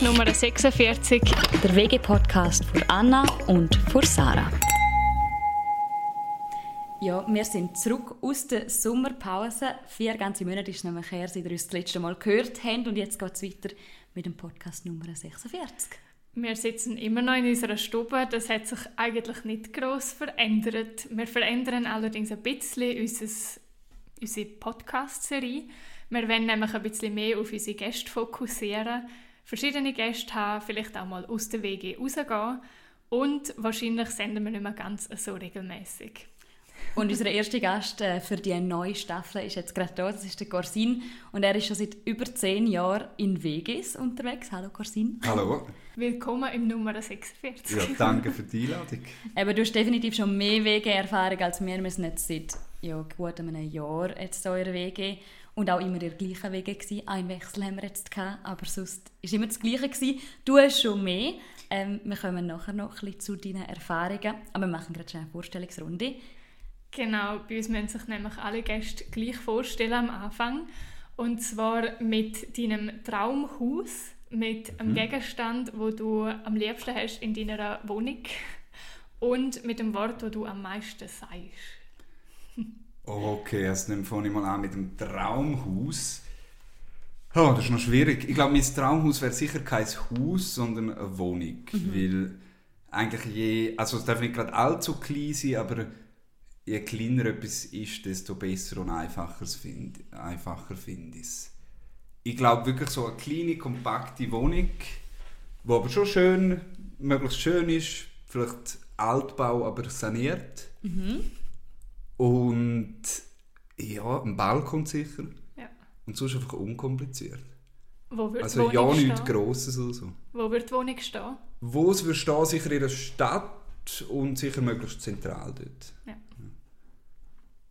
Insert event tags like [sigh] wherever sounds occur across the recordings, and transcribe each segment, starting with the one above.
ist Nummer 46. Der WG-Podcast von Anna und von Sarah. Ja, wir sind zurück aus der Sommerpause. Vier ganze Monate ist nämlich her, seit wir uns das letzte Mal gehört haben. Und jetzt geht es weiter mit dem Podcast Nummer 46. Wir sitzen immer noch in unserer Stube. Das hat sich eigentlich nicht gross verändert. Wir verändern allerdings ein bisschen unser, unsere Podcast-Serie. Wir wollen nämlich ein bisschen mehr auf unsere Gäste fokussieren, verschiedene Gäste haben, vielleicht auch mal aus der WG rausgehen und wahrscheinlich senden wir nicht mehr ganz so regelmäßig. Und unser erster Gast äh, für die neue Staffel ist jetzt gerade da, das ist der Corsin. Und er ist schon seit über zehn Jahren in WGs unterwegs. Hallo Corsin. Hallo. Willkommen im Nummer 46. Ja, danke für die Einladung. Aber du hast definitiv schon mehr WG-Erfahrung als wir. Wir sind jetzt seit ja, gut einem Jahr jetzt in eurer WG und auch immer in der gleichen Wege gewesen. Einen Wechsel haben wir jetzt gehabt, aber sonst war immer das Gleiche gewesen. Du hast schon mehr. Ähm, wir kommen nachher noch ein bisschen zu deinen Erfahrungen, aber wir machen gerade eine Vorstellungsrunde. Genau, bei uns müssen sich nämlich alle Gäste gleich vorstellen am Anfang. Und zwar mit deinem Traumhaus, mit einem mhm. Gegenstand, wo du am liebsten hast in deiner Wohnung und mit dem Wort, wo du am meisten sagst. [laughs] Okay, also dann fange ich mal an mit dem Traumhaus. Oh, das ist noch schwierig. Ich glaube, mein Traumhaus wäre sicher kein Haus, sondern eine Wohnung. Mhm. Weil eigentlich je, also es darf nicht gerade allzu klein sein, aber je kleiner etwas ist, desto besser und einfacher finde einfacher find ich es. Ich glaube wirklich so eine kleine, kompakte Wohnung, die aber schon schön, möglichst schön ist, vielleicht Altbau, aber saniert. Mhm. Und ja, ein Balkon sicher. Ja. Und sonst einfach unkompliziert. Wo wird also die Wohnung ja, nichts Grosses oder so. Wo wird die Wohnung stehen? Wo es wird stehen, sicher in der Stadt und sicher möglichst zentral dort. Ja.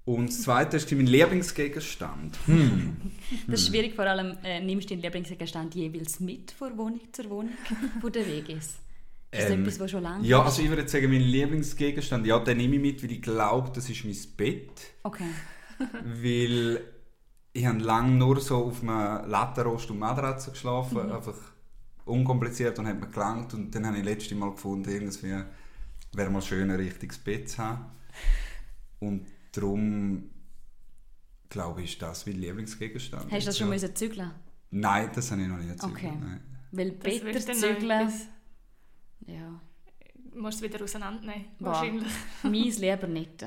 Und das Zweite ist mein Lieblingsgegenstand. Hm. [laughs] Das ist schwierig, vor allem äh, nimmst du deinen Lieblingsgegenstand jeweils mit von Wohnung zur Wohnung, wo der Weg ist. Ist das ähm, etwas, was schon lange Ja, also ich würde sagen, mein Lieblingsgegenstand, ja, den nehme ich mit, weil ich glaube, das ist mein Bett. Okay. [laughs] weil ich habe lange nur so auf einem Lattenrost und Matratze geschlafen, mhm. einfach unkompliziert und hat mir gelangt und dann habe ich letztes Mal gefunden, irgendwie wäre mal schön, ein richtiges Bett zu haben. Und darum glaube ich, ist das mein Lieblingsgegenstand. Hast du das schon ja. zügeln Nein, das habe ich noch nicht zügeln. Okay. Nein. Weil Better zügeln... Ja. Du musst es wieder auseinandernehmen, wahrscheinlich. meins [laughs] lieber nicht.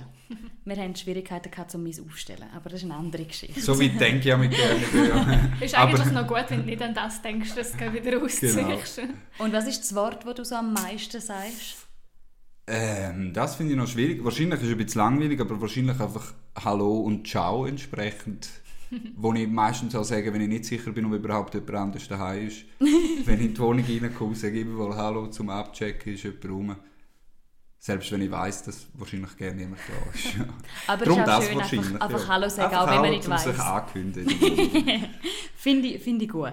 Wir haben Schwierigkeiten gehabt, um meins aufzustellen, aber das ist eine andere Geschichte. So wie denke ich ja mit [laughs] gerne. ist eigentlich aber, noch gut, wenn du nicht an das denkst, dass du wieder [laughs] ausziehst. Genau. Und was ist das Wort, das du so am meisten sagst? Ähm, das finde ich noch schwierig. Wahrscheinlich ist es ein bisschen langweilig, aber wahrscheinlich einfach Hallo und Ciao entsprechend. Wo ich meistens auch sage, wenn ich nicht sicher bin, ob überhaupt jemand anders daheim ist. [laughs] wenn ich in die Wohnung reinkomme, sage ich immer Hallo zum Abchecken, ist jemand rum. Selbst wenn ich weiss, dass wahrscheinlich gerne jemand da ist. [laughs] Aber Darum ist auch schön, einfach, einfach Hallo sagen, auch wenn man nicht weiss. sich ankündigen. [laughs] Finde ich, find ich gut.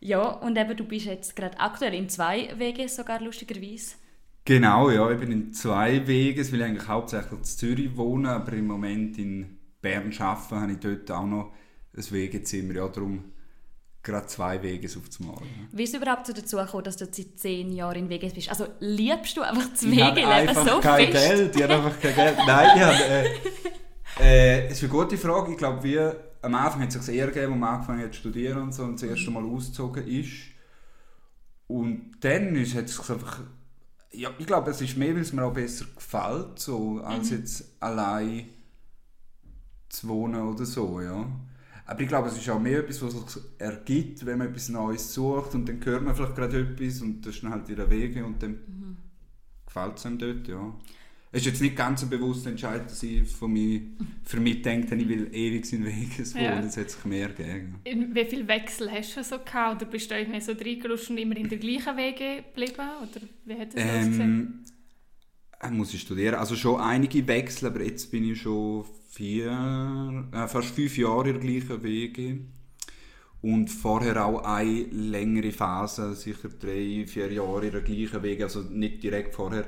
Ja, und eben, du bist jetzt gerade aktuell in zwei Wegen sogar, lustigerweise. Genau, ja, ich bin in zwei Wegen, weil ich eigentlich hauptsächlich in Zürich wohne, aber im Moment in Bern arbeite, habe ich dort auch noch ein Wegezimmer. Ja, darum gerade zwei Wege auf Mal. Wie ist es überhaupt dazu gekommen, dass du seit zehn Jahren in Weges bist? Also liebst du einfach das Wegeleben so kein fest? Geld, ich habe einfach kein Geld. Nein, ich habe, äh, äh, es ist eine gute Frage. Ich glaube, wir am Anfang hat es sich eher gegeben, als man angefangen hat zu studieren und so und das erste Mal ausgezogen ist. Und dann ist, hat es einfach ja, ich glaube, es ist mehr, weil es mir auch besser gefällt, so, als mhm. jetzt allein zu wohnen oder so, ja. Aber ich glaube, es ist auch mehr etwas, was sich ergibt, wenn man etwas Neues sucht und dann hört man vielleicht gerade etwas und das ist dann halt ihre Wege und dann mhm. gefällt es einem dort, ja. Es ist jetzt nicht ganz so bewusst Entscheid, dass ich von mir, für mich denke, ich will ewig in Vegas wohnen. Ja. Das hat sich mehr gegeben. Wie viele Wechsel hast du so gehabt? Oder bist du irgendwie so reingerutscht und immer in der gleichen Wege geblieben? Oder wie hat das ähm, ausgesehen? Äh, muss ich studieren. Also schon einige Wechsel, aber jetzt bin ich schon vier, äh, fast fünf Jahre in der gleichen Wege. Und vorher auch eine längere Phase, sicher drei, vier Jahre in der gleichen Wege, also nicht direkt vorher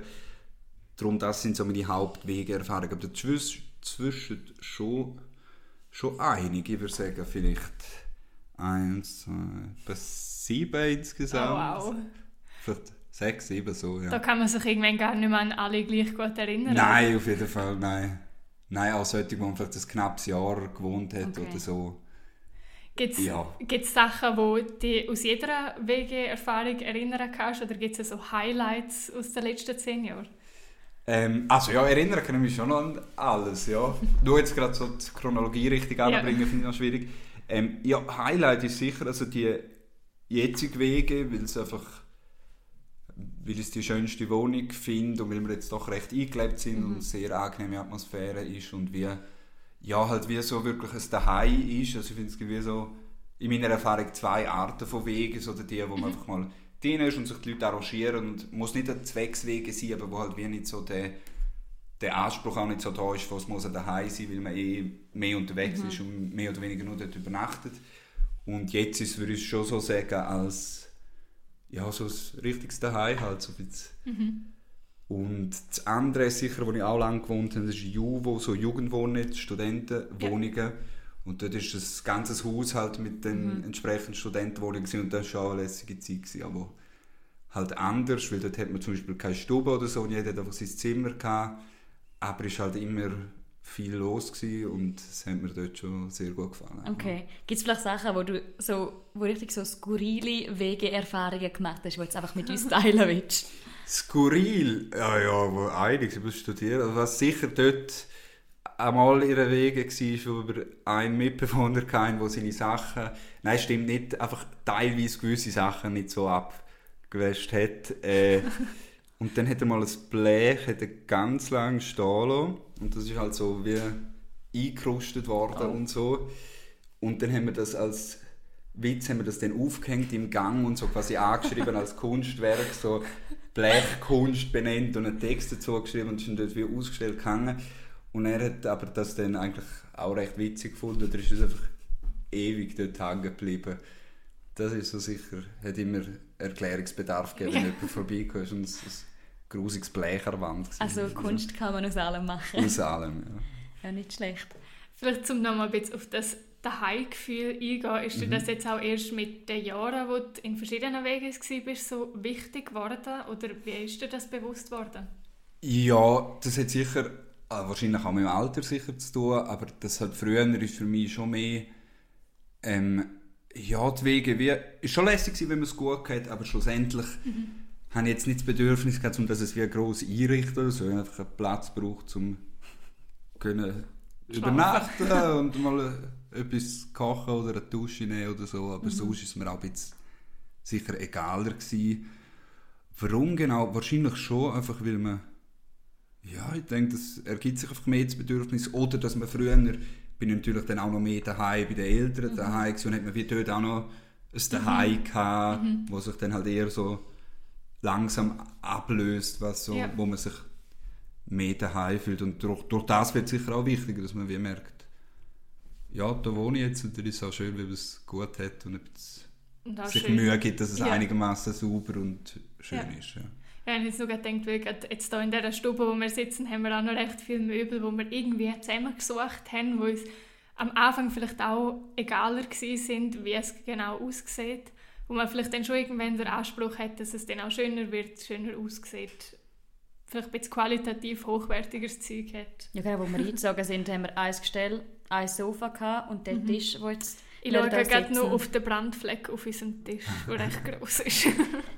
Darum, das sind so meine Hauptwegeerfahrungen. Aber dazwischen schon, schon einige, ich würde sagen, vielleicht eins, zwei, bis sieben insgesamt. Oh, wow. Vielleicht sechs, sieben so, ja. Da kann man sich irgendwann gar nicht mehr an alle gleich gut erinnern. Nein, auf jeden Fall, nein. Nein, auch solche, wo man vielleicht ein knappes Jahr gewohnt hat Okay. oder so. Gibt es Ja. Sachen, die du aus jeder WG-Erfahrung erinnern kannst? Oder gibt es so Highlights aus den letzten zehn Jahren? Ähm, also ja, erinnern kann ich mich schon noch an alles, ja. Nur jetzt gerade so die Chronologie richtig anbringen, finde ich noch schwierig. Ähm, ja, Highlight ist sicher also die jetzige Wege, weil es einfach weil ich es die schönste Wohnung finde und weil wir jetzt doch recht eingelebt sind und es sehr angenehme Atmosphäre ist und wie ja halt wie so wirklich ein Daheim ist. Also ich finde es wie so in meiner Erfahrung zwei Arten von Wegen, so die, wo man einfach mal drin ist und sich die Leute arrangieren und muss nicht ein Zweckswege sein, aber wo halt wie nicht so der, der Anspruch auch nicht so da ist, was muss ein daheim sein, weil man eh mehr unterwegs ist und mehr oder weniger nur dort übernachtet. Und jetzt ist, würde ich schon so sagen, als ja, so ein richtiges Daheim halt. So ein bisschen. Und das andere ist sicher, wo ich auch lange gewohnt habe, das ist Juvo, so Jugendwohnen, Studentenwohnungen. Und dort ist das ganze Haus halt mit den entsprechenden Studentenwohnungen und das war schon eine lässige Zeit. Gewesen, aber halt anders, weil dort hat man zum Beispiel keine Stube oder so und jeder hat einfach sein Zimmer gehabt. Aber es war halt immer viel los gewesen und das hat mir dort schon sehr gut gefallen. Okay. Gibt es vielleicht Sachen, wo du so, wo richtig so skurrile Wegeerfahrungen gemacht hast, die du jetzt einfach mit uns teilen willst? [laughs] Skurril, ja, ja, wo einiges über studieren. Also was sicher dort einmal ihre Wege war, wo über einen Mitbewohner kam, der seine Sachen, nein, stimmt nicht, einfach teilweise gewisse Sachen nicht so abgewäscht hat. Äh, [laughs] und dann hat er mal ein Blech hat er ganz lang stehen lassen. Und das ist halt so wie eingerustet worden und so. Und dann haben wir das als Witz haben wir das dann aufgehängt im Gang und so quasi angeschrieben als [laughs] Kunstwerk, so Blechkunst benannt und einen Text dazu geschrieben und ist dann dort wie ausgestellt gehangen. Und er hat aber das dann eigentlich auch recht witzig gefunden und er ist das einfach ewig dort hängen geblieben. Das ist so sicher, hat immer Erklärungsbedarf gegeben, wenn jemand vorbeikam und es ein grusiges Blech an der Wand gewesen. Also Kunst kann man aus allem machen. Aus allem, ja. Ja, nicht schlecht. Vielleicht zum noch mal ein bisschen auf das Daheimgefühl eingehen. Ist dir das jetzt auch erst mit den Jahren, wo du in verschiedenen Wegen warst, so wichtig geworden? Oder wie ist dir das bewusst worden? Ja, das hat sicher, äh, wahrscheinlich auch mit dem Alter sicher zu tun, aber das hat früher ist für mich schon mehr, ähm, ja, die Wege, wie, ist schon lässig gewesen, wenn man es gut hat, aber schlussendlich habe ich jetzt nicht das Bedürfnis gehabt, um dass es wie gross einrichten oder so, ich einfach einen Platz braucht, um können übernachten [laughs] und mal äh, etwas kochen oder eine Dusche nehmen oder so, aber sonst ist es mir auch ein bisschen sicher egaler gewesen. Warum genau? Wahrscheinlich schon, einfach weil man ja, ich denke, das ergibt sich einfach mehr das Bedürfnis. Oder dass man früher, bin ich natürlich dann auch noch mehr daheim bei den Eltern daheim gewesen und hat man wie dort auch noch ein Daheim gehabt, wo sich dann halt eher so langsam ablöst, was so, Ja. wo man sich mehr daheim fühlt. Und durch, durch das wird es sicher auch wichtiger, dass man wie merkt, ja, da wohne ich jetzt und da ist es auch schön, wenn man es gut hat und Und sich schön. Mühe gibt, dass es Ja. einigermaßen sauber und schön Ja. ist. Ja. Ja, ich nur gedacht, weil jetzt hier in dieser Stube, wo wir sitzen, haben wir auch noch recht viele Möbel, die wir irgendwie zusammengesucht haben, wo uns am Anfang vielleicht auch egaler gewesen sind, wie es genau aussieht. Wo man vielleicht dann schon irgendwann den Anspruch hat, dass es dann auch schöner wird, schöner aussieht. Vielleicht ein bisschen qualitativ hochwertigeres Zeug hat. Ja, genau, wo wir [laughs] eingezogen sind, haben wir ein Gestell, ein Sofa gehabt und den Tisch, wo jetzt... Ich schaue gerade nur sitzen. auf den Brandfleck auf unserem Tisch, der [laughs] recht gross ist.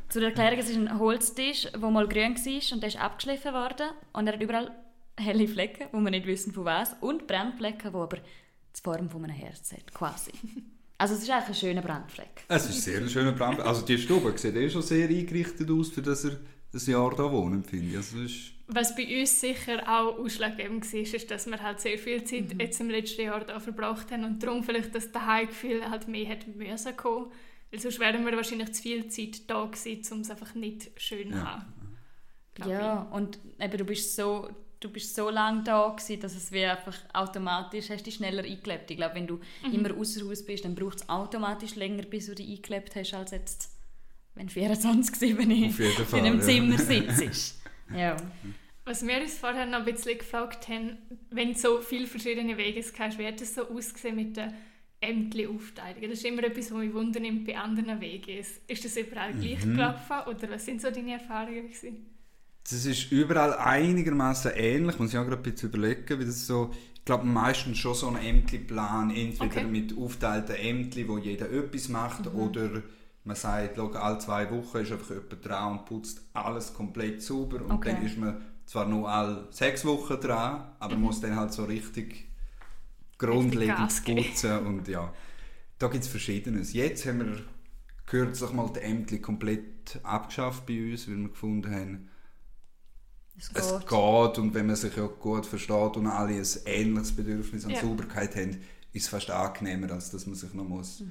Zur Erklärung, es ist ein Holztisch, der mal grün war und der ist abgeschliffen worden. Und er hat überall helle Flecken, wo wir nicht wissen von was. Und Brandflecken, die aber die Form von einem Herz hat, quasi. Also es ist eigentlich ein schöner Brandfleck. Es ist sehr ein schöner Brand. Also die Stube sieht eh schon sehr eingerichtet aus, für dass er ein Jahr da wohnen, finde ich. Also es ist Was bei uns sicher auch ausschlaggebend war, ist, dass wir halt sehr viel Zeit Mhm. jetzt im letzten Jahr da verbracht haben und darum vielleicht das Daheimgefühl halt mehr hat müssen kommen. Weil sonst wären wir wahrscheinlich zu viel Zeit da gewesen, um es einfach nicht schön zu Ja. haben. Ja, und eben, du bist so, du bist so lange da gewesen, dass es wie einfach automatisch, hast dich schneller eingelebt. Ich glaube, wenn du immer außer Haus bist, dann braucht es automatisch länger, bis du dich eingelebt hast, als jetzt, wenn 24 7 Auf jeden [laughs] in Fall, einem ja. Zimmer sitzt. Ja. Was wir uns vorher noch ein bisschen gefragt haben, wenn du so viele verschiedene Wege hast, wie hat es so ausgesehen mit den Ämtli-Aufteilungen. Das ist immer etwas, was mich wundernimmt bei anderen Wegen. Ist das überall gleich Mhm. gelaufen oder was sind so deine Erfahrungen gewesen? Das ist überall einigermaßen ähnlich. Muss ich auch gerade ein bisschen überlegen, wie das so. Ich glaube, meistens schon so ein Ämterplan, entweder Okay. mit aufgeteilten Ämtern, wo jeder etwas macht, oder man sagt, schau, alle zwei Wochen ist einfach jemand dran und putzt alles komplett sauber. Und Okay. dann ist man zwar nur alle sechs Wochen dran, aber muss dann halt so richtig grundlegend putzen. Und ja, da gibt es Verschiedenes. Jetzt haben wir kürzlich mal die Ämter komplett abgeschafft bei uns, weil wir gefunden haben, Es es geht. geht und wenn man sich ja gut versteht und alle ein ähnliches Bedürfnis an Ja. Sauberkeit haben, ist fast angenehmer, als dass man sich noch muss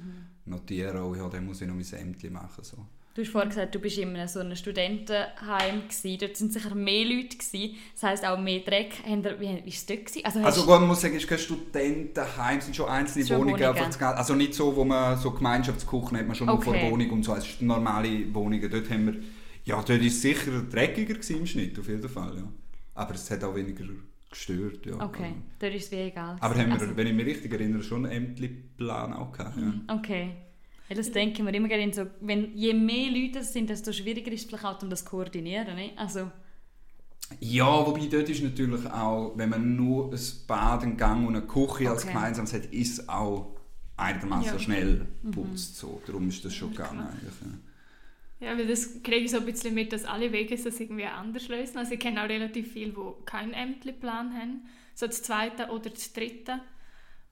notieren muss, oh ja, dann muss ich noch mein Ämtchen machen. So. Du hast vorhin gesagt, du bist in so einem Studentenheim gewesen. Dort sind sicher mehr Leute gewesen. Das heisst auch mehr Dreck. Wie war es dort gewesen? Also, Also gut, man muss sagen, es ist kein Studentenheim, es sind schon einzelne Schon Wohnungen. Wohnungen. Also nicht so, wo man so Gemeinschaftsküchen hat, man schon Okay. vor Wohnung und so, es sind normale Wohnungen. Dort haben wir, ja, dort ist es sicher dreckiger gewesen im Schnitt, auf jeden Fall, ja. Aber es hat auch weniger gestört, ja. okay, dort ist es wie egal. Aber haben wir, Also, wenn ich mich richtig erinnere, schon einen Ämtli-Plan auch gehabt, ja. Okay. Ja, das denke ich mir immer gerne so, wenn je mehr Leute es sind, desto schwieriger ist es vielleicht auch, um das zu koordinieren. Ne? Also, Ja, wobei dort ist natürlich auch, wenn man nur ein Bad, einen Gang und eine Küche als Okay. gemeinsames hat, ist es auch einigermaßen Ja. schnell putzt. So. Darum ist das schon gegangen eigentlich. Ja. Ja, weil das kriege ich so ein bisschen mit, dass alle Wege das irgendwie anders lösen. Also ich kenne auch relativ viele, die keinen Ämterplan haben. So das zweite oder das dritte,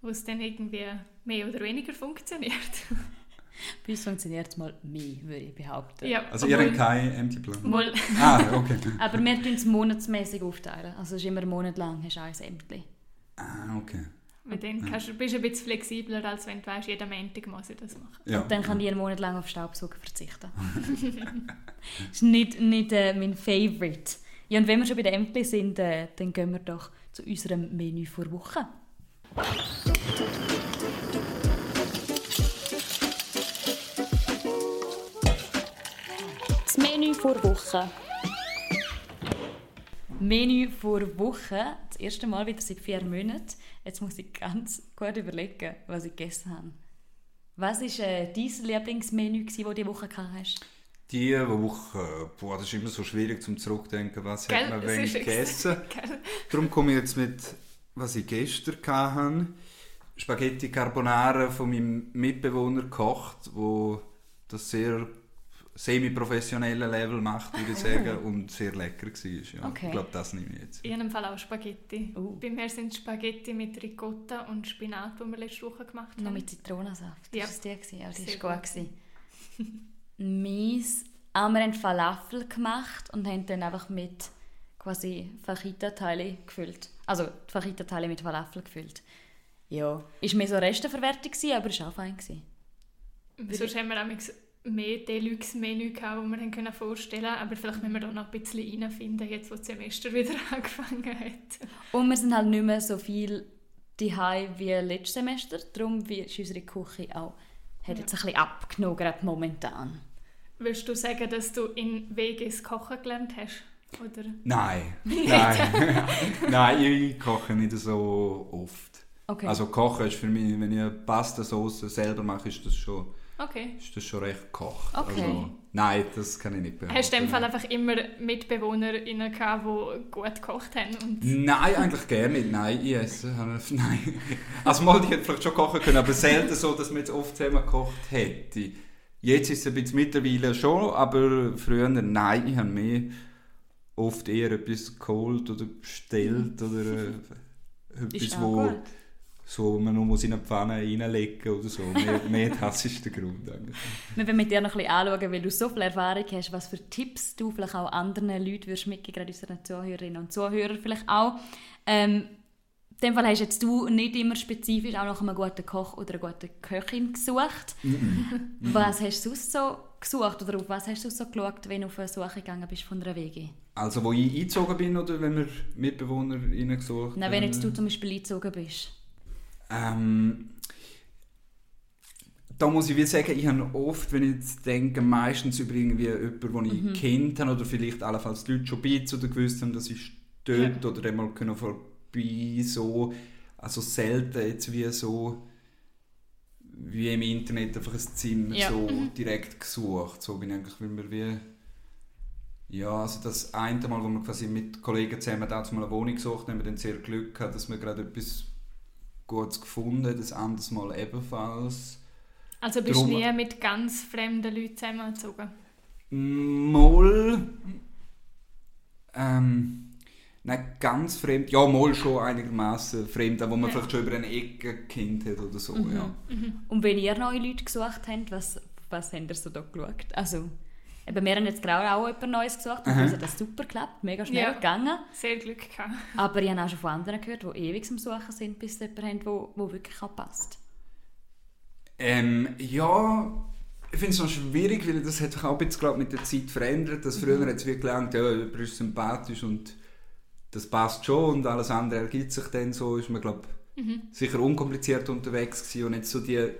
wo es dann irgendwie mehr oder weniger funktioniert. [laughs] bei uns funktioniert es mal mehr, würde ich behaupten. ja, Also ihr habt keinen Ämterplan? Mal, Ah, okay. Aber wir tun es monatsmäßig aufteilen. Also es ist immer einen Monat lang hast du ein Ämtchen. Ah, okay. Mit denen kannst du, bist du ein bisschen flexibler, als wenn du weißt, jeden Montag muss ich das machen. Ja. Und dann kann ich einen Monat lang auf Staubsauger verzichten. das [laughs] [laughs] ist nicht, nicht äh, mein Favorite. Ja, und wenn wir schon bei den Ämtern sind, äh, dann gehen wir doch zu unserem Menü vor Woche. Das Menü vor Woche. Menü vor Woche. Das erste Mal wieder seit vier Monaten. Jetzt muss ich ganz gut überlegen, was ich gegessen habe. Was war äh, dein Lieblingsmenü, das du diese Woche hast? Die Woche, boah, das ist immer so schwierig zum Zurückdenken, was Gell? hat man wenig gegessen. [laughs] Darum komme ich jetzt mit, was ich gestern hatte. Spaghetti Carbonara von meinem Mitbewohner gekocht, wo das sehr semi-professionelle Level macht, würde ich sagen, [laughs] und sehr lecker war. Ja. Okay. Ich glaube, das nehme ich jetzt. In einem Fall auch Spaghetti. Oh. Bei mir sind es Spaghetti mit Ricotta und Spinat, die wir letzte Woche gemacht haben. Noch mit Zitronensaft. Ja. Das war die? Ja, die Sehr war gut. gut. gewesen. [laughs] Mies. Auch wir haben Falafel gemacht und haben dann einfach mit quasi Fajita-Teile gefüllt. Also die Fajita-Teile mit Falafel gefüllt. Ja, ist mehr so Resteverwertung aber ist auch fein. Sonst haben wir auch mehr Deluxe-Menü gehabt, die wir haben können vorstellen konnten. Aber vielleicht müssen wir da noch ein bisschen reinfinden, jetzt wo das Semester [laughs] wieder angefangen hat. Und wir sind halt nicht mehr so viel daheim wie letztes Semester. Darum wird- ist unsere Küche auch hat jetzt ein bisschen abgenommen, gerade momentan. Willst du sagen, dass du in WGs Kochen gelernt hast? Oder? Nein, [laughs] nein, [laughs] nein, ich koche nicht so oft. Okay. Also kochen ist für mich, wenn ich eine Pastasauce selber mache, ist das schon, Okay. ist das schon recht gekocht. Okay. Also, nein, das kann ich nicht behaupten. Hast du in dem Fall einfach immer MitbewohnerInnen gehabt, die gut gekocht haben? Nein, eigentlich gerne nicht. Nein, ich esse. [laughs] Nein. Also mal, die hätte vielleicht schon kochen können, aber selten so, dass man jetzt oft zusammen gekocht hätte. Jetzt ist es ein bisschen mittlerweile schon, aber früher nein, ich habe mehr oft eher etwas geholt oder bestellt oder äh, [laughs] etwas, wo gut. So man nur muss in eine Pfanne reinlegen oder so. Mehr, [laughs] mehr das ist der Grund eigentlich. Wir wollen mit dir noch ein bisschen anschauen, weil du so viel Erfahrung hast, was für Tipps du vielleicht auch anderen Leuten würdest mitgeben, gerade unseren Zuhörerinnen und Zuhörern vielleicht auch. Ähm, in dem Fall hast jetzt du nicht immer spezifisch auch nach einem guten Koch oder einer guten Köchin gesucht. was hast du sonst so gesucht oder auf was hast du so geschaut, wenn du auf eine Suche gegangen bist von einer WG? Also wo ich eingezogen bin oder wenn wir Mitbewohner reingesucht Nein, wenn haben? jetzt du zum Beispiel eingezogen bist. Ähm, da muss ich wie sagen, ich habe oft, wenn ich jetzt denke, meistens über irgendwie jemanden, den ich Mhm. kennt habe oder vielleicht allenfalls die Leute schon ein bisschen oder gewusst haben, dass ich dort oder einmal können vorbei so, also selten jetzt wie so wie im Internet einfach ein Zimmer Ja. so Mhm. direkt gesucht. So bin ich eigentlich, weil wir wie... Ja, also das eine Mal, wo wir quasi mit Kollegen zusammen da mal eine Wohnung gesucht haben, haben wir dann sehr Glück gehabt, dass wir gerade etwas Gutes gefunden. Das andere Mal ebenfalls. Also bist du Drum- nie mit ganz fremden Leuten zusammengezogen? Moll. Ähm, nicht ganz fremd. Ja, mal schon einigermaßen fremd, aber wo man Ja. vielleicht schon über eine Ecke gekannt hat oder so. Mhm. Ja. Und wenn ihr neue Leute gesucht habt, was, was habt ihr so da geschaut? Also, eben, wir haben jetzt gerade auch etwas Neues gesucht und uns hat das super geklappt, mega schnell Ja. gegangen. Sehr Glück gehabt. Aber ich habe auch schon von anderen gehört, die ewig am Suchen sind, bis sie jemanden haben, wo, wo wirklich auch passt. Ähm, ja, ich finde es noch schwierig, weil das hat sich auch bisschen glaub, mit der Zeit verändert. Dass früher hat es wirklich gelernt, ja, jemand ist sympathisch und das passt schon und alles andere ergibt sich dann so. Ist man, glaube sicher unkompliziert unterwegs gewesen und jetzt so die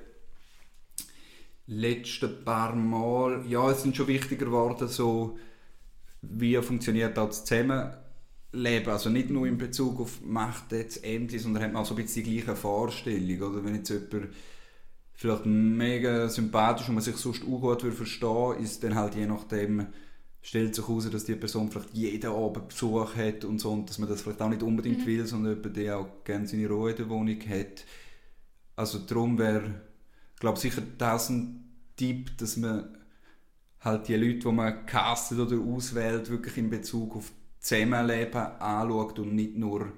letzten paar Mal, ja, es sind schon wichtiger geworden, so wie funktioniert das Zusammenleben. Also nicht nur in Bezug auf Macht jetzt endlich, sondern hat man auch so ein bisschen die gleiche Vorstellung. Oder wenn jetzt jemand vielleicht mega sympathisch und man sich sonst auch gut verstehen, ist dann halt je nachdem stellt sich heraus, dass die Person vielleicht jeden Abend Besuch hat und so und dass man das vielleicht auch nicht unbedingt will, sondern jemand, der auch gerne seine Ruhe in der Wohnung hat. Also darum wäre, glaube sicher das ein Tipp, dass man halt die Leute, die man castet oder auswählt, wirklich in Bezug auf Zusammenleben anschaut und nicht nur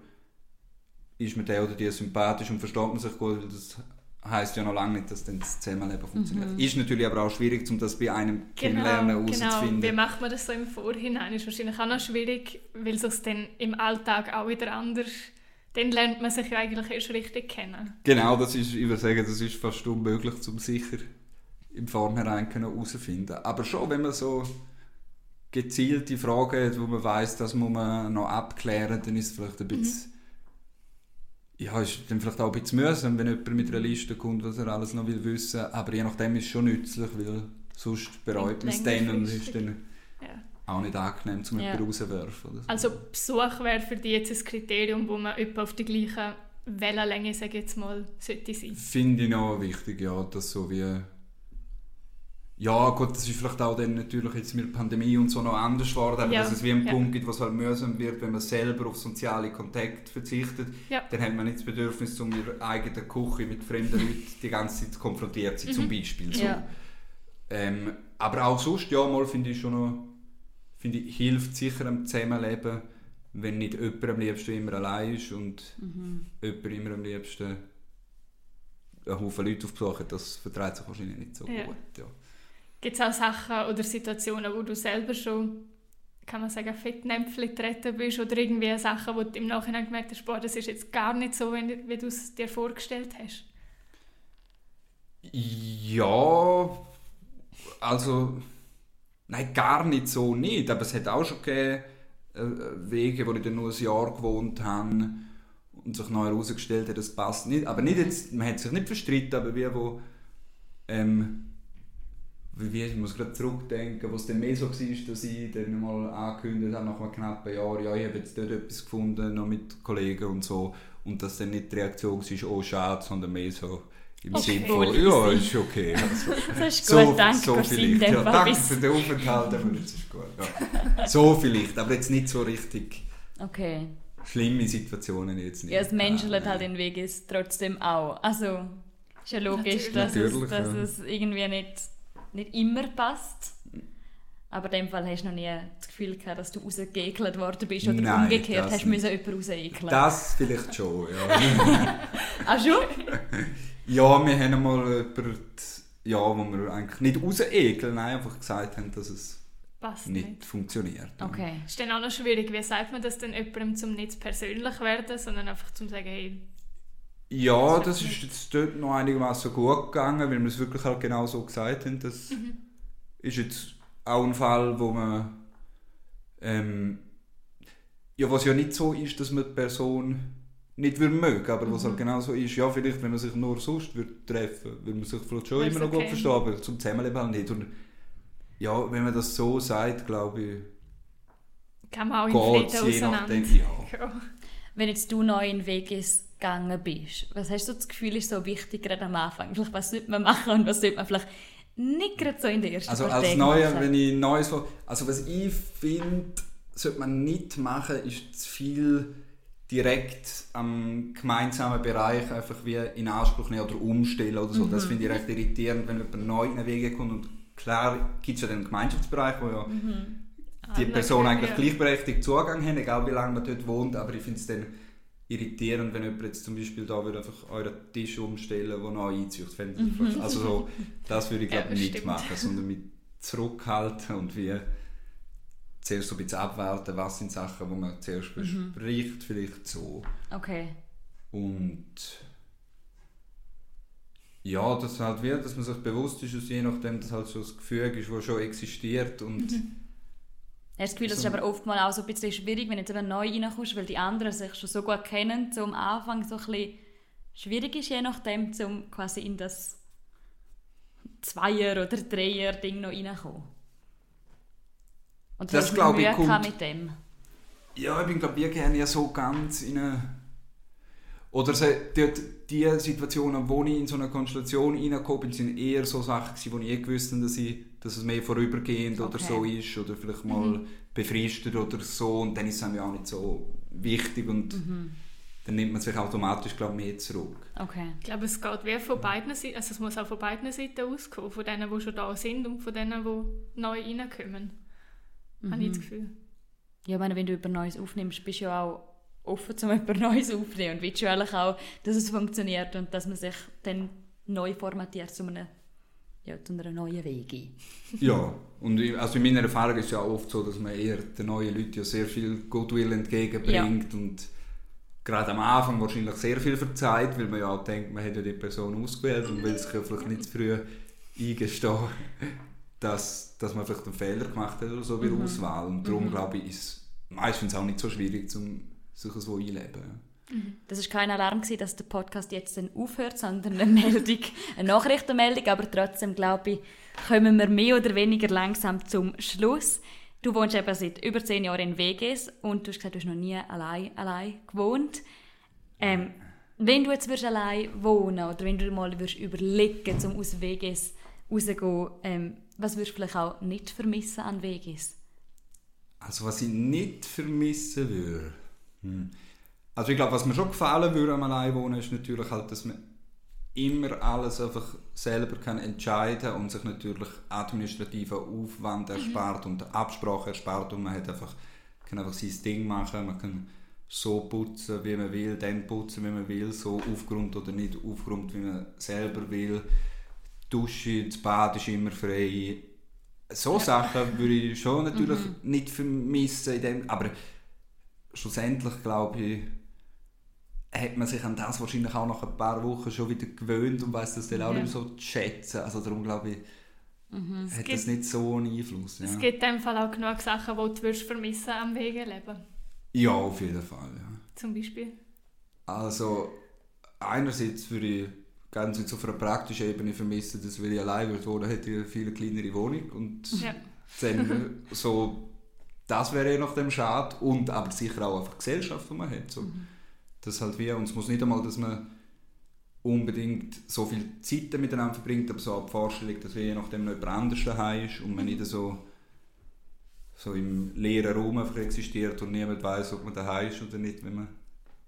ist mir der oder die sympathisch und versteht man sich gut, weil das heisst ja noch lange nicht, dass dann das Zusammenleben funktioniert. Ist natürlich aber auch schwierig, um das bei einem Kennenlernen genau. herauszufinden. Wie macht man das so im Vorhinein? Ist wahrscheinlich auch noch schwierig, weil es dann im Alltag auch wieder anders... Dann lernt man sich ja eigentlich erst richtig kennen. Genau, das ist, ich würde sagen, das ist fast unmöglich, um sicher im Vornherein herauszufinden. Aber schon, wenn man so gezielte Fragen hat, wo man weiß, das muss man noch abklären, dann ist es vielleicht ein bisschen, ja, ist dann vielleicht auch ein bisschen mühsam, wenn jemand mit einer Liste kommt, was er alles noch will wissen. Aber je nachdem ist es schon nützlich, weil sonst bereut man es dann und ist dann Ja. Auch nicht angenehm, um Ja. jemanden rauszuwerfen. So. Also Besuch wäre für dich jetzt ein Kriterium, wo man etwa auf die gleiche Wellenlänge, sage ich jetzt mal, sollte sein. Finde ich noch wichtig, ja, dass so wie... Ja, gut, das ist vielleicht auch dann natürlich jetzt mit der Pandemie und so noch anders geworden, aber Ja, dass es wie einen ja. Punkt gibt, was halt mühsam wird, wenn man selber auf soziale Kontakt verzichtet, Ja. dann hat man nicht das Bedürfnis, um ihre eigene Küche mit fremden Leuten die ganze Zeit konfrontiert zu sein, zum Beispiel. So. Ähm, aber auch sonst, ja, mal finde ich schon noch, finde ich, hilft sicher am Zusammenleben, wenn nicht jemand am liebsten immer allein ist und jemand immer am liebsten einen Haufen Leute auf Besuch hat, das vertreibt sich wahrscheinlich nicht so Ja. gut. Ja. Gibt es auch Sachen oder Situationen, wo du selber schon, kann man sagen, Fettnäpfchen getreten bist oder irgendwie Sachen, wo du im Nachhinein gemerkt hast, boah, das ist jetzt gar nicht so, wie wie du es dir vorgestellt hast? Ja, also, nein, gar nicht so nicht, aber es hat auch schon gegeben, äh, Wege, wo ich dann nur ein Jahr gewohnt habe und sich neu herausgestellt hat, das passt nicht. Aber nicht jetzt, man hat sich nicht verstritten, aber wie wo, ähm, wie, ich muss gerade zurückdenken, wo es dann mehr so war, dass ich dann mal angekündigt habe, nach einem knappen Jahr, ja, ich habe jetzt dort etwas gefunden, noch mit Kollegen und so, und dass dann nicht die Reaktion war, oh schade, sondern mehr so im Okay. Sinne von, ja, ist okay. Also, [laughs] Das ist gut, so, danke so vielleicht. Ja, danke für den Aufenthalt, aber das ist gut. Ja. [laughs] So vielleicht, aber jetzt nicht so richtig Okay. schlimme Situationen jetzt nicht. Ja, das menschelt Nein, halt in Weg ist trotzdem auch. Also, ist ja logisch, dass, es, dass es irgendwie nicht, nicht immer passt. Aber in dem Fall hast du noch nie das Gefühl gehabt, dass du rausgeekelt worden bist oder Nein, umgekehrt hast müssen jemanden rausekeln. Das vielleicht schon, ja. [laughs] Ah, schon? Ja, wir haben mal jemanden, ja, wo wir eigentlich nicht rausekeln, nein, einfach gesagt haben, dass es Passt nicht, nicht. funktioniert. ja. Okay. Ist dann auch noch schwierig, wie sagt man das denn jemandem, zum nicht persönlich werden, sondern einfach zum sagen, hey, Ja, Das das ist jetzt dort noch einigermaßen gut gegangen, weil wir es wirklich halt genau so gesagt haben. Das ist jetzt auch ein Fall, wo man ähm, ja, was ja nicht so ist, dass man die Person nicht würde mögen, aber was halt genau so ist, ja, vielleicht, wenn man sich nur sonst würde treffen, würde man sich vielleicht schon Wär's immer noch gut okay. verstehen, aber zum Zusammenleben halt nicht. Und ja, wenn man das so sagt, glaube ich, kann man auch im geht Frieden auseinander. nachdem, ja. Ja. [laughs] wenn jetzt du neu in Vegas gegangen bist, was hast du das Gefühl, ist so wichtig gerade am Anfang? Vielleicht, was sollte man machen und was sollte man vielleicht nicht gerade so in der ersten Also als Neuer, wenn ich Neues... Also was ich finde, sollte man nicht machen, ist zu viel direkt am gemeinsamen Bereich einfach wie in Anspruch nehmen oder umstellen oder so. Mhm. Das finde ich recht irritierend, wenn jemand neu in den Weg kommt und klar gibt es ja den Gemeinschaftsbereich, wo ja Mhm. die Alle Personen können, eigentlich ja. gleichberechtigt Zugang haben, egal wie lange man dort wohnt, aber ich finde es dann irritierend, wenn jemand jetzt zum Beispiel da würde einfach euren Tisch umstellen, der neu einzieht. Fast- Also so, das würde ich glaube [laughs] Ja, nicht stimmt. machen, sondern mit zurückhalten und wie zuerst so ein bisschen abwarten, was sind Sachen, die man zuerst bespricht, vielleicht so. Okay. Und ja, das halt wird, dass man sich bewusst ist, dass je nachdem das halt so das Gefühl ist, das schon existiert und Hast du das Gefühl, das ist So- aber oftmals auch so ein bisschen schwierig, wenn du jetzt eben neu reinkommst, weil die anderen sich schon so gut kennen, am Anfang so ein bisschen schwierig ist, je nachdem, um quasi in das Zweier- oder Dreier-Ding noch reinkommen. Und Das, hast du glaub ich, kommt- mit dem? Ja, ich bin glaube ich gerne ja so ganz in eine... Oder so, dort, die Situationen, wo ich in so eine Konstellation reingekommen bin, sind eher so Sachen gewesen, wo ich eh gewusst habe, dass, ich, dass es mehr vorübergehend oder Okay. so ist oder vielleicht mal befristet oder so und dann ist es einem ja auch nicht so wichtig und dann nimmt man sich automatisch glaube ich mehr zurück. Okay. Ich glaube, es geht wie von beiden Seiten, also es muss auch von beiden Seiten auskommen, von denen, die schon da sind und von denen, die neu reinkommen. Habe ich das Gefühl. Ja, ich meine, wenn du über Neues aufnimmst, bist du ja auch offen, um über Neues aufzunehmen und willst du eigentlich auch, dass es funktioniert und dass man sich dann neu formatiert zu, einem, ja, zu einer neuen Wege. [laughs] Ja, und ich, also in meiner Erfahrung ist es ja oft so, dass man eher den neuen Leuten ja sehr viel Goodwill entgegenbringt und gerade am Anfang wahrscheinlich sehr viel verzeiht, weil man ja auch denkt, man hat ja die Person ausgewählt und will sich ja vielleicht nicht zu früh eingestehen, dass, dass man vielleicht einen Fehler gemacht hat oder so bei der Auswahl. Und darum glaube ich, ist es meistens auch nicht so schwierig, um sich so einzuleben. Das war kein Alarm, gewesen, dass der Podcast jetzt dann aufhört, sondern eine [laughs] Meldung, eine Nachrichtenmeldung. Aber trotzdem, glaube ich, kommen wir mehr oder weniger langsam zum Schluss. Du wohnst eben seit über zehn Jahren in Vegas und du hast gesagt, du hast noch nie allein, allein gewohnt. Ähm, wenn du jetzt würdest allein wohnen oder wenn du mal würdest überlegen, um aus Vegas rauszugehen, ähm, was würdest du vielleicht auch nicht vermissen an Vegas? Also was ich nicht vermissen würde. Hm. Also ich glaube, was mir schon gefallen würde am Alleinwohnen, ist natürlich halt, dass man immer alles einfach selber kann entscheiden und sich natürlich administrativen Aufwand erspart und Absprache erspart und man hat einfach, kann einfach sein Ding machen, man kann so putzen, wie man will, dann putzen, wie man will, so aufgeräumt oder nicht aufgeräumt, wie man selber will. Die Dusche, das Bad ist immer frei. So Sachen würde ich schon natürlich nicht vermissen, in dem, aber schlussendlich glaube ich, hat man sich an das wahrscheinlich auch nach ein paar Wochen schon wieder gewöhnt und weiß das dann auch Ja. nicht mehr so zu schätzen. Also darum glaube ich, hat gibt- das nicht so einen Einfluss. Ja, Es gibt in dem Fall auch genug Sachen, die du würdest vermissen am Wegeleben. ja auf jeden Fall. Ja. Zum Beispiel. Also einerseits würde ich ganz jetzt auf einer praktischen Ebene vermissen, dass wenn ich allein würde wohnen, hätte ich eine viel kleinere Wohnung und Ja. dann so, das wäre je nachdem schade und aber sicher auch einfach die Gesellschaft, die man hat. So. Das halt wie, und es muss nicht einmal, dass man unbedingt so viel Zeit miteinander verbringt, aber so auch die Vorstellung, dass je nachdem noch jemand anders daheim ist und man nicht so, so im leeren Raum einfach existiert und niemand weiß, ob man daheim ist oder nicht, wenn man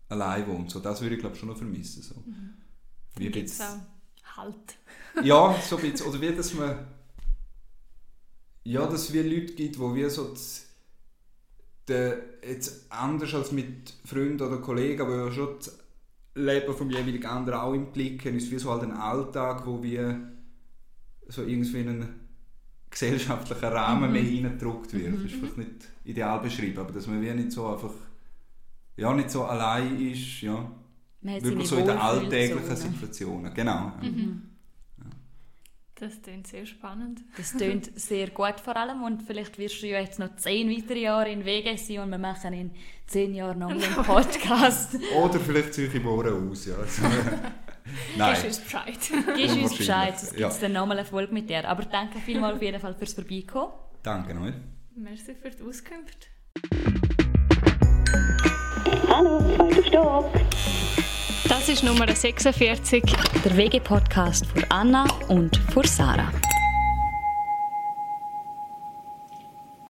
allein wohnt. So, das würde ich glaube schon noch vermissen. So. Wie Gibt es jetzt- auch Halt. [laughs] ja, so ein bisschen. Oder wie, dass man. Ja, dass es wie Leute gibt, die wie so. Das, der, jetzt anders als mit Freunden oder Kollegen, aber ja schon das Leben vom jeweiligen anderen auch im Blick haben, ist wie so halt ein Alltag, wo wir so irgendwie in einen gesellschaftlichen Rahmen mehr hineingedruckt wird. Das ist vielleicht nicht ideal beschrieben, aber dass man wie nicht so einfach. Ja, nicht so allein ist, ja. Wirklich so in den alltäglichen. Situationen. Genau. Das klingt sehr spannend. Das tönt [laughs] sehr gut vor allem und vielleicht wirst du ja jetzt noch zehn weitere Jahre in Vegas sein und wir machen in zehn Jahren noch einen [laughs] Podcast. Oder vielleicht ziehe ich im Ohren aus, ja. [laughs] Also, Gibst Nein. uns Bescheid. Gibst uns Bescheid, es gibt ja. dann nochmal eine Folge mit dir. Aber danke vielmals auf jeden Fall fürs Vorbeikommen. Danke euch. Merci für die Auskunft. Hallo, zweiter Stock. Das ist Nummer 46. Der WG-Podcast für Anna und für Sarah.